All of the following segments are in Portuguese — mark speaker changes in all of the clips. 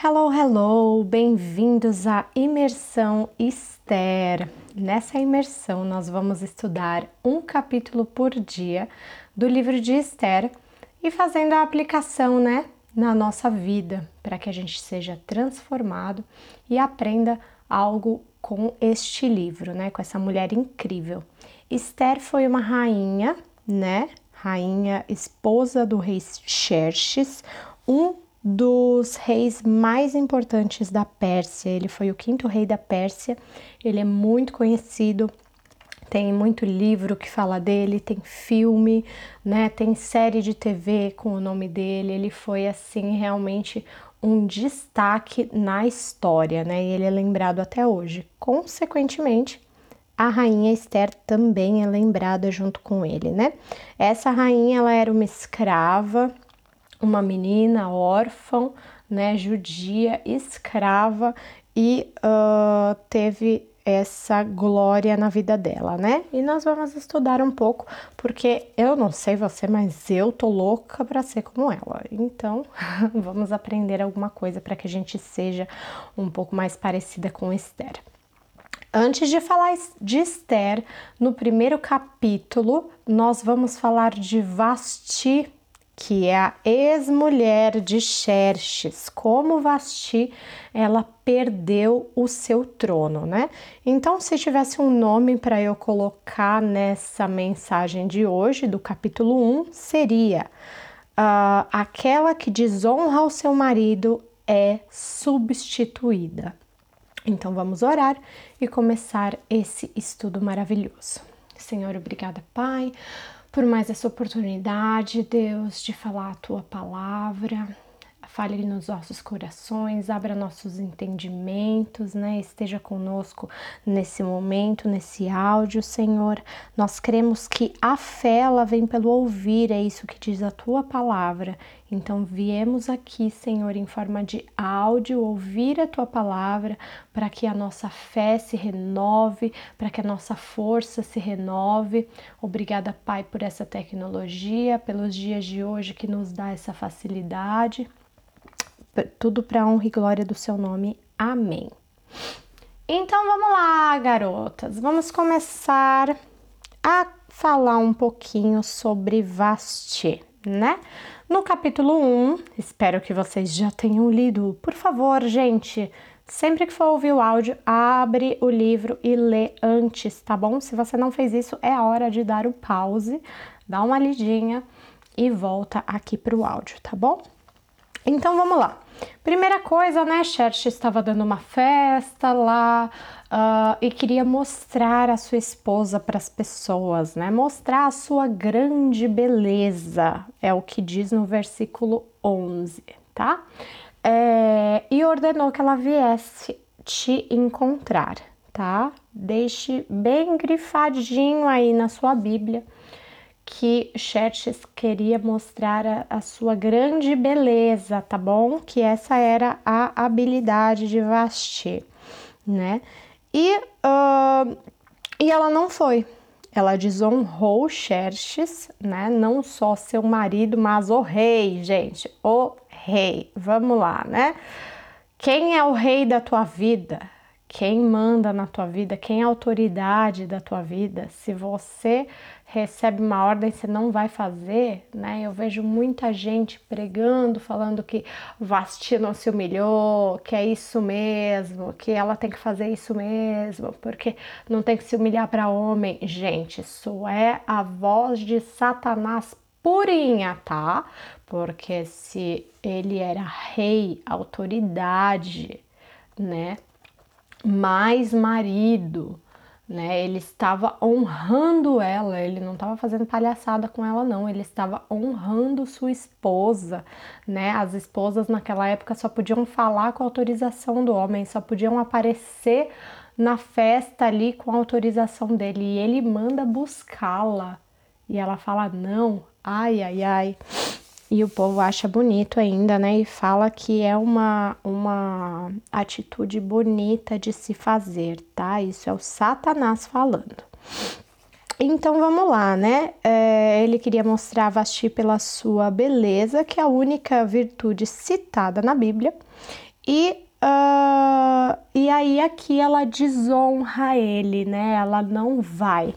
Speaker 1: Hello, hello! Bem-vindos à Imersão Esther. Nessa imersão, nós vamos estudar um capítulo por dia do livro de Esther e fazendo a aplicação, né, na nossa vida, para que a gente seja transformado e aprenda algo com este livro, né, com essa mulher incrível. Esther foi uma rainha, né, rainha esposa do rei Xerxes, um dos reis mais importantes da Pérsia. Ele foi o quinto rei da Pérsia. Ele é muito conhecido. Tem muito livro que fala dele, tem filme, né? Tem série de TV com o nome dele. Ele foi assim realmente um destaque na história, né? E ele é lembrado até hoje. Consequentemente, a rainha Esther também é lembrada junto com ele, né? Essa rainha ela era uma escrava uma menina órfã, né, judia, escrava e uh, teve essa glória na vida dela, né? E nós vamos estudar um pouco, porque eu não sei você, mas eu tô louca para ser como ela. Então, vamos aprender alguma coisa para que a gente seja um pouco mais parecida com Esther. Antes de falar de Esther, no primeiro capítulo, nós vamos falar de Vasti que é a ex-mulher de Xerxes, como Vasti ela perdeu o seu trono, né? Então, se tivesse um nome para eu colocar nessa mensagem de hoje, do capítulo 1, seria uh, aquela que desonra o seu marido é substituída. Então, vamos orar e começar esse estudo maravilhoso. Senhor, obrigada, Pai por mais essa oportunidade, Deus, de falar a tua palavra. Fale nos nossos corações, abra nossos entendimentos, né? Esteja conosco nesse momento, nesse áudio, Senhor. Nós cremos que a fé ela vem pelo ouvir, é isso que diz a tua palavra. Então, viemos aqui, Senhor, em forma de áudio, ouvir a tua palavra, para que a nossa fé se renove, para que a nossa força se renove. Obrigada, Pai, por essa tecnologia, pelos dias de hoje que nos dá essa facilidade. Tudo para honra e glória do seu nome. Amém. Então vamos lá, garotas. Vamos começar a falar um pouquinho sobre Vasti, né? No capítulo 1, espero que vocês já tenham lido. Por favor, gente, sempre que for ouvir o áudio, abre o livro e lê antes, tá bom? Se você não fez isso, é hora de dar o pause, dá uma lidinha e volta aqui para o áudio, tá bom? Então vamos lá. Primeira coisa, né? Xerxes estava dando uma festa lá uh, e queria mostrar a sua esposa para as pessoas, né? Mostrar a sua grande beleza, é o que diz no versículo 11, tá? É, e ordenou que ela viesse te encontrar, tá? Deixe bem grifadinho aí na sua Bíblia que Xerxes queria mostrar a, a, sua grande beleza, tá bom? Que essa era a habilidade de Vasti, né? E, uh, e ela não foi. Ela desonrou Xerxes, né? Não só seu marido, mas o rei, gente. O rei. Vamos lá, né? Quem é o rei da tua vida? Quem manda na tua vida? Quem é a autoridade da tua vida? Se você recebe uma ordem, você não vai fazer, né? Eu vejo muita gente pregando, falando que Vasti não se humilhou, que é isso mesmo, que ela tem que fazer isso mesmo, porque não tem que se humilhar para homem. Gente, isso é a voz de Satanás purinha, tá? Porque se ele era rei, autoridade, né? Mais marido, né? Ele estava honrando ela, ele não estava fazendo palhaçada com ela, não, ele estava honrando sua esposa, né? As esposas naquela época só podiam falar com autorização do homem, só podiam aparecer na festa ali com autorização dele, e ele manda buscá-la. E ela fala: não, ai, ai, ai e o povo acha bonito ainda, né? E fala que é uma, uma atitude bonita de se fazer, tá? Isso é o Satanás falando. Então vamos lá, né? É, ele queria mostrar Vasti pela sua beleza, que é a única virtude citada na Bíblia, e Uh, e aí aqui ela desonra ele, né? Ela não vai.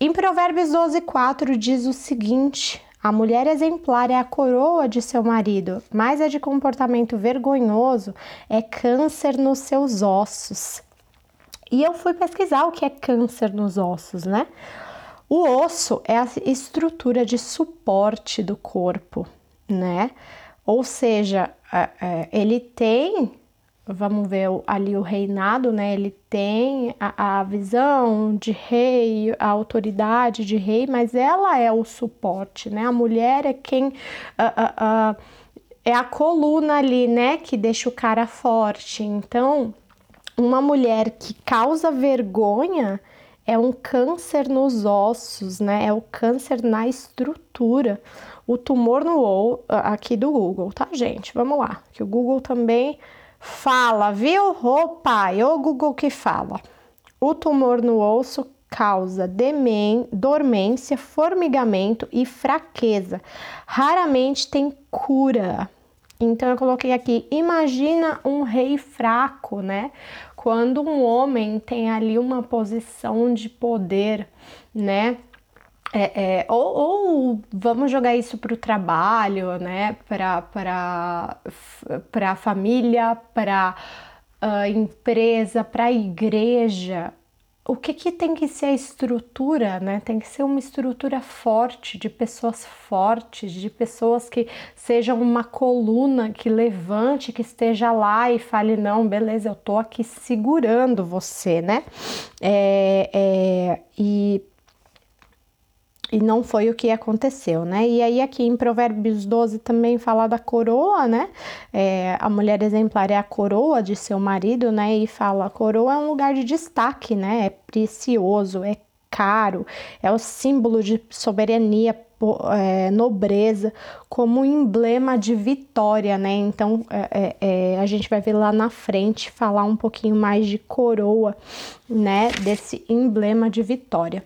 Speaker 1: Em Provérbios 12, 4 diz o seguinte: a mulher exemplar é a coroa de seu marido, mas a de comportamento vergonhoso é câncer nos seus ossos. E eu fui pesquisar o que é câncer nos ossos, né? O osso é a estrutura de suporte do corpo, né? Ou seja, ele tem vamos ver ali o reinado, né? Ele tem a, a, visão de rei, a autoridade de rei, mas ela é o suporte, né? A mulher é quem. Uh, uh, uh, é a coluna ali, né? Que deixa o cara forte. Então, uma mulher que causa vergonha é um câncer nos ossos, né? É o câncer na estrutura. O tumor no aqui do Google, tá, gente? Vamos lá, que o Google também Fala, viu? Ô pai, ô Google que fala. O tumor no osso causa demen, dormência, formigamento e fraqueza. Raramente tem cura. Então eu coloquei aqui, imagina um rei fraco, né? Quando um homem tem ali uma posição de poder, né? É, é, ou, ou, vamos jogar isso para o trabalho, né? Para a família, para a empresa, para a igreja. O que, que tem que ser a estrutura, né? Tem que ser uma estrutura forte, de pessoas fortes, de pessoas que sejam uma coluna que levante, que esteja lá e fale: não, beleza, eu tô aqui segurando você, né? É, é, e e não foi o que aconteceu, né? E aí aqui em Provérbios 12 também fala da coroa, né? É, a mulher exemplar é a coroa de seu marido, né? E fala, a coroa é um lugar de destaque, né? É precioso, é caro, é o símbolo de soberania, é, nobreza, como emblema de vitória, né? Então é, é, é, a gente vai ver lá na frente falar um pouquinho mais de coroa, né? Desse emblema de vitória.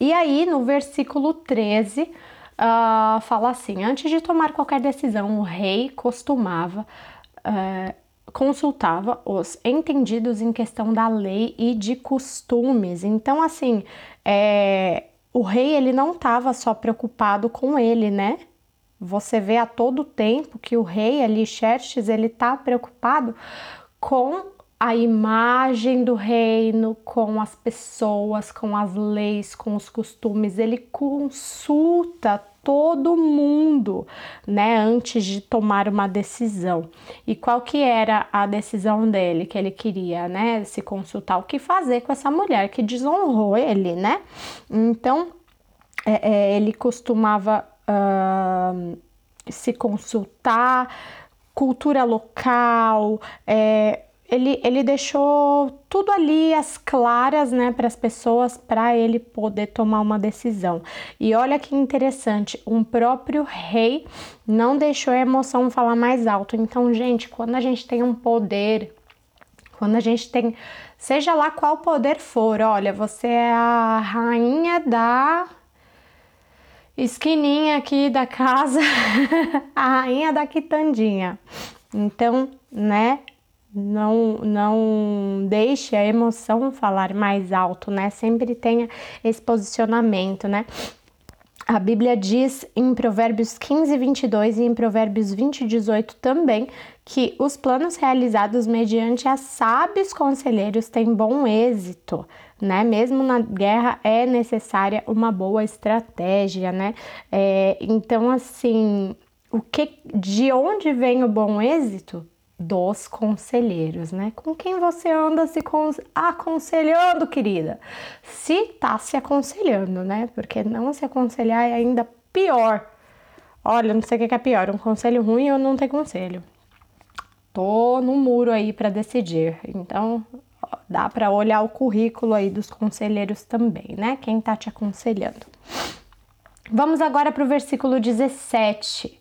Speaker 1: E aí, no versículo 13, uh, ah, fala assim: Antes de tomar qualquer decisão, o rei costumava. Uh, consultava os entendidos em questão da lei e de costumes. Então, assim, é, o rei ele não estava só preocupado com ele, né? Você vê a todo tempo que o rei ali, Xerxes, ele tá preocupado com a imagem do reino com as pessoas, com as leis, com os costumes. Ele consulta todo mundo, né, antes de tomar uma decisão. E qual que era a decisão dele que ele queria, né, se consultar o que fazer com essa mulher que desonrou ele, né? Então é, é, ele costumava uh, se consultar cultura local, é, ele, ele deixou tudo ali as claras, né, para as pessoas, para ele poder tomar uma decisão. E olha que interessante, um próprio rei não deixou a emoção falar mais alto. Então, gente, quando a gente tem um poder, quando a gente tem, seja lá qual poder for, olha, você é a rainha da esquininha aqui da casa, a rainha da quitandinha. Então, né, não, não deixe a emoção falar mais alto, né? Sempre tenha esse posicionamento, né? A Bíblia diz em Provérbios 15, 22 e em Provérbios 20, 18 também que os planos realizados mediante as sábios conselheiros têm bom êxito, né? Mesmo na guerra é necessária uma boa estratégia, né? É, então, assim, o que, de onde vem o bom êxito? Dos conselheiros, né? Com quem você anda se aconselhando, querida? Se tá se aconselhando, né? Porque não se aconselhar é ainda pior. Olha, não sei o que é pior, um conselho ruim ou não ter conselho. Tô no muro aí para decidir. Então, dá para olhar o currículo aí dos conselheiros também, né? Quem tá te aconselhando. Vamos agora para o versículo 17.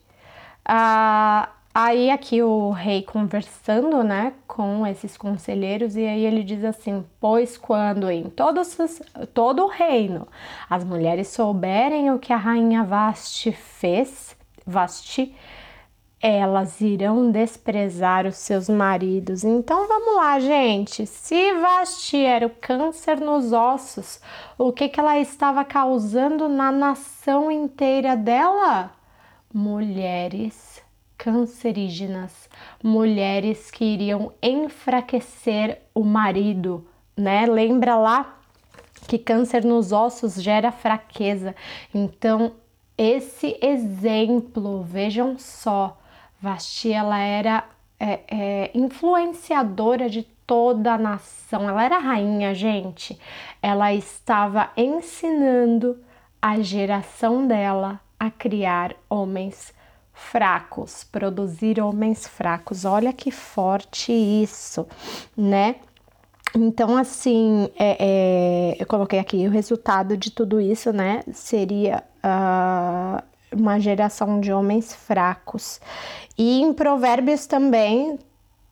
Speaker 1: Ah, Aí aqui o rei conversando, né, com esses conselheiros e aí ele diz assim: "Pois quando em todos os, todo o reino as mulheres souberem o que a rainha Vasti fez, Vasti elas irão desprezar os seus maridos. Então vamos lá, gente. Se Vasti era o câncer nos ossos, o que, que ela estava causando na nação inteira dela? Mulheres cancerígenas, mulheres que iriam enfraquecer o marido, né? Lembra lá que câncer nos ossos gera fraqueza. Então, esse exemplo, vejam só, Vasti ela era é, é, influenciadora de toda a nação. Ela era rainha, gente. Ela estava ensinando a geração dela a criar homens fracos, produzir homens fracos. Olha que forte isso, né? Então, assim, é, é, eu coloquei aqui o resultado de tudo isso, né? Seria uh, uma geração de homens fracos. E em Provérbios também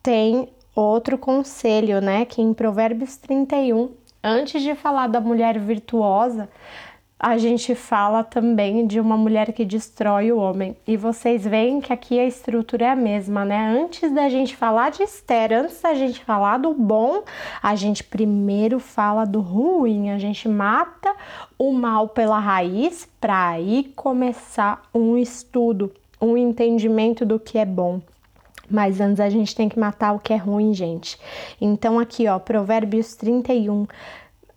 Speaker 1: tem outro conselho, né? Que em Provérbios 31, antes de falar da mulher virtuosa, a gente fala também de uma mulher que destrói o homem. E vocês veem que aqui a estrutura é a mesma, né? Antes da gente falar de Esther, antes da gente falar do bom, a gente primeiro fala do ruim, a gente mata o mal pela raiz para aí começar um estudo, um entendimento do que é bom. Mas antes a gente tem que matar o que é ruim, gente. Então aqui, ó, Provérbios 31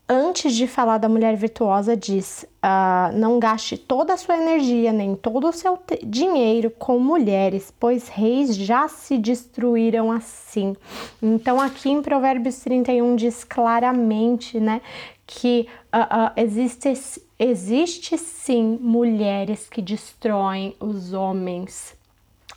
Speaker 1: antes de falar da mulher virtuosa, diz: uh, não gaste toda a sua energia nem todo o seu dinheiro com mulheres, pois reis já se destruíram assim. Então, aqui em Provérbios 31 diz claramente, né, que uh, uh, existe, existe sim mulheres que destroem os homens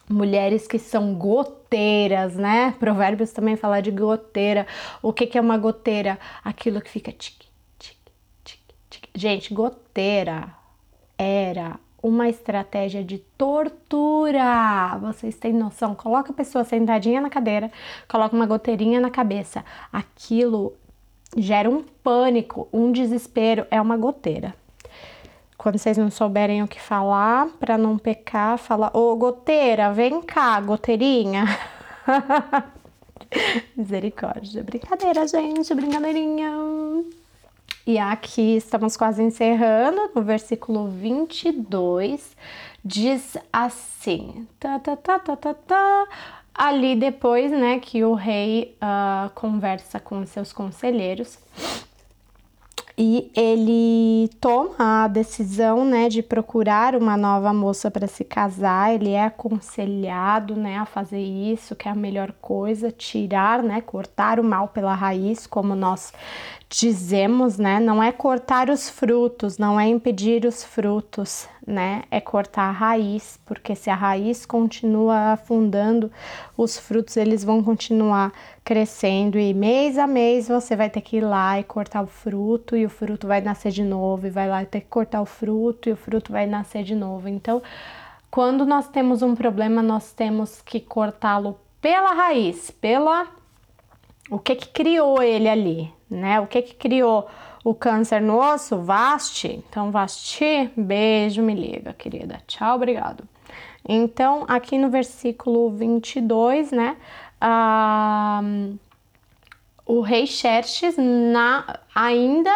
Speaker 1: mulheres que são goteiras, né? Provérbios também fala de goteira. O que, que é uma goteira? Aquilo que fica tique, tique, tique, tique. Gente, goteira era uma estratégia de tortura. Vocês têm noção? Coloca a pessoa sentadinha na cadeira, coloca uma goteirinha na cabeça. Aquilo gera um pânico, um desespero. É uma goteira. Quando vocês não souberem o que falar, para não pecar, fala: Ô goteira, vem cá, goteirinha. Misericórdia. Brincadeira, gente, brincadeirinha. E aqui estamos quase encerrando, no versículo 22, diz assim: tá, tá, tá, tá, tá, tá. Ali depois, né, que o rei uh, conversa com seus conselheiros, e ele toma a decisão, né, de procurar uma nova moça para se casar. Ele é aconselhado, né, a fazer isso, que é a melhor coisa, tirar, né, cortar o mal pela raiz, como nós dizemos, né? Não é cortar os frutos, não é impedir os frutos, né? É cortar a raiz, porque se a raiz continua afundando, os frutos eles vão continuar crescendo e mês a mês você vai ter que ir lá e cortar o fruto e o fruto vai nascer de novo e vai lá ter que cortar o fruto e o fruto vai nascer de novo. Então, quando nós temos um problema, nós temos que cortá-lo pela raiz, pela o que que criou ele ali, né? O que que criou o câncer no osso? Vaste. Então, Vasti, beijo, me liga, querida. Tchau, obrigado. Então, aqui no versículo 22, né? Ah, o rei Xerxes, na, ainda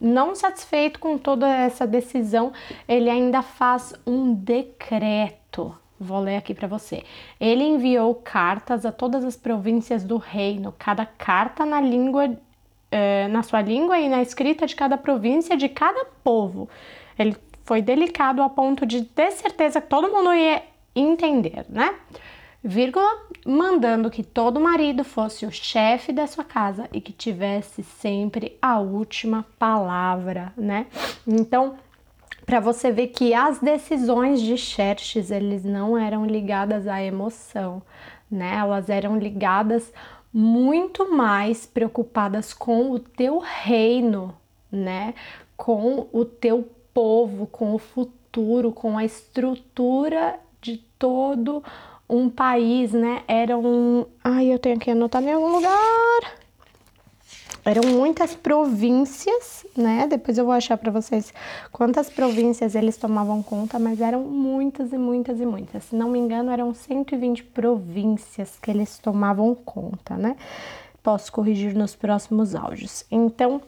Speaker 1: não satisfeito com toda essa decisão, ele ainda faz um decreto Vou ler aqui para você. Ele enviou cartas a todas as províncias do reino, cada carta na língua, eh, na sua língua e na escrita de cada província, de cada povo. Ele foi delicado a ponto de ter certeza que todo mundo ia entender, né? Vírgula, mandando que todo marido fosse o chefe da sua casa e que tivesse sempre a última palavra, né? Então, para você ver que as decisões de Xerxes eles não eram ligadas à emoção, né? Elas eram ligadas muito mais preocupadas com o teu reino, né? Com o teu povo, com o futuro, com a estrutura de todo um país, né? Era um. Ai, eu tenho que anotar em algum lugar. Eram muitas províncias, né? Depois eu vou achar para vocês quantas províncias eles tomavam conta, mas eram muitas e muitas e muitas. Se não me engano, eram 120 províncias que eles tomavam conta, né? Posso corrigir nos próximos áudios. Então,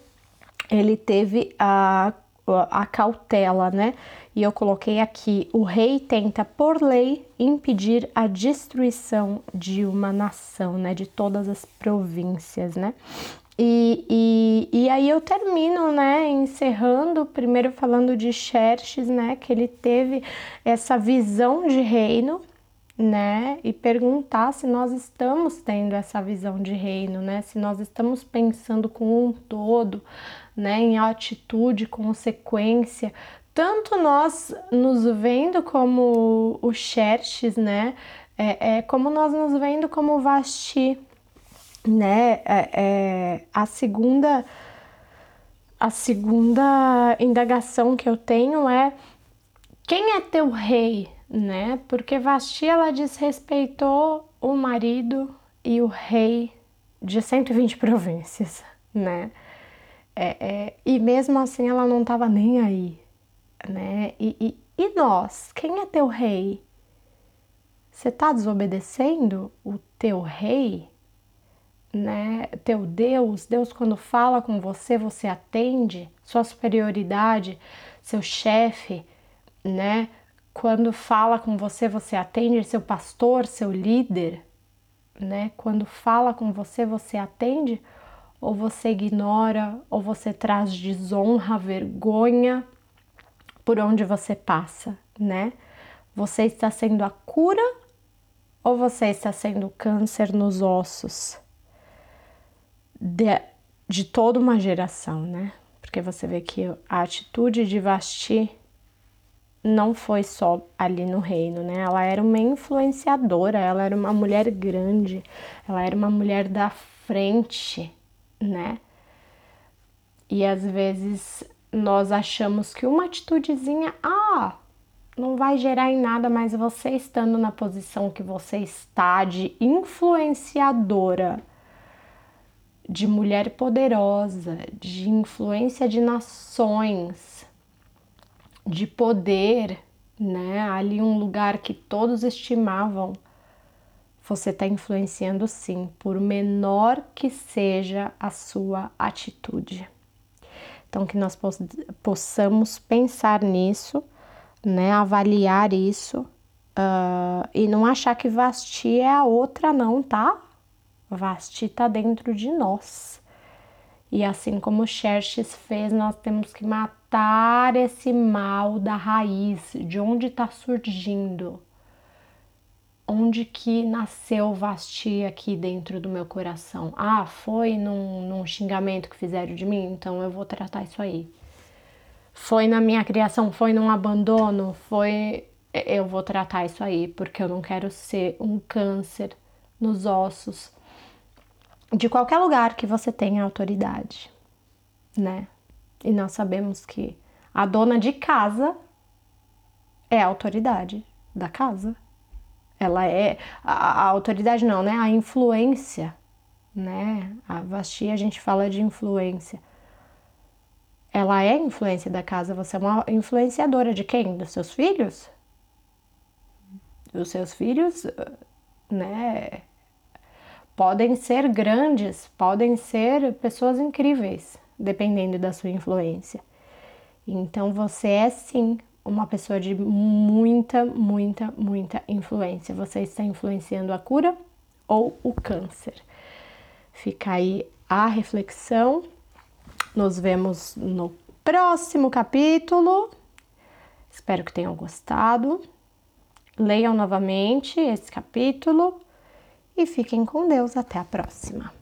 Speaker 1: ele teve a, a cautela, né? E eu coloquei aqui: o rei tenta, por lei, impedir a destruição de uma nação, né? De todas as províncias, né? E, e, e aí eu termino, né, encerrando, primeiro falando de Xerxes, né, que ele teve essa visão de reino, né, e perguntar se nós estamos tendo essa visão de reino, né, se nós estamos pensando com um todo, né, em atitude, consequência, tanto nós nos vendo como o Xerxes, né, é, é, como nós nos vendo como Vasti, né? É, é, a segunda a segunda indagação que eu tenho é quem é teu rei, né? Porque Vasti ela desrespeitou o marido e o rei de 120 províncias, né? É, é, e mesmo assim ela não estava nem aí, né? E, e, e nós? Quem é teu rei? Você está desobedecendo o teu rei? Né, teu Deus, Deus quando fala com você, você atende, sua superioridade, seu chefe, né, quando fala com você, você atende, seu pastor, seu líder, né, quando fala com você, você atende, ou você ignora, ou você traz desonra, vergonha por onde você passa, né? Você está sendo a cura ou você está sendo câncer nos ossos? De, de toda uma geração, né? Porque você vê que a atitude de Vasti não foi só ali no reino, né? Ela era uma influenciadora, ela era uma mulher grande, ela era uma mulher da frente, né? E às vezes nós achamos que uma atitudezinha, ah, não vai gerar em nada, mas você estando na posição que você está de influenciadora, de mulher poderosa, de influência de nações, de poder, né? Ali um lugar que todos estimavam. Você está influenciando sim, por menor que seja a sua atitude. Então, que nós possamos pensar nisso, né? Avaliar isso uh, e não achar que Vasti é a outra, não, tá? Vasti está dentro de nós. E assim como Xerxes fez, nós temos que matar esse mal da raiz, de onde está surgindo. Onde que nasceu Vasti aqui dentro do meu coração? Ah, foi num, num xingamento que fizeram de mim? Então eu vou tratar isso aí. Foi na minha criação? Foi num abandono? Foi. Eu vou tratar isso aí, porque eu não quero ser um câncer nos ossos de qualquer lugar que você tenha autoridade, né? E nós sabemos que a dona de casa é a autoridade da casa. Ela é a, a autoridade não, né? A influência, né? A Vasti a gente fala de influência. Ela é influência da casa. Você é uma influenciadora de quem? Dos seus filhos? Dos seus filhos, né? Podem ser grandes, podem ser pessoas incríveis, dependendo da sua influência. Então você é sim uma pessoa de muita, muita, muita influência. Você está influenciando a cura ou o câncer. Fica aí a reflexão. Nos vemos no próximo capítulo. Espero que tenham gostado. Leiam novamente esse capítulo e fiquem com Deus. Até a próxima!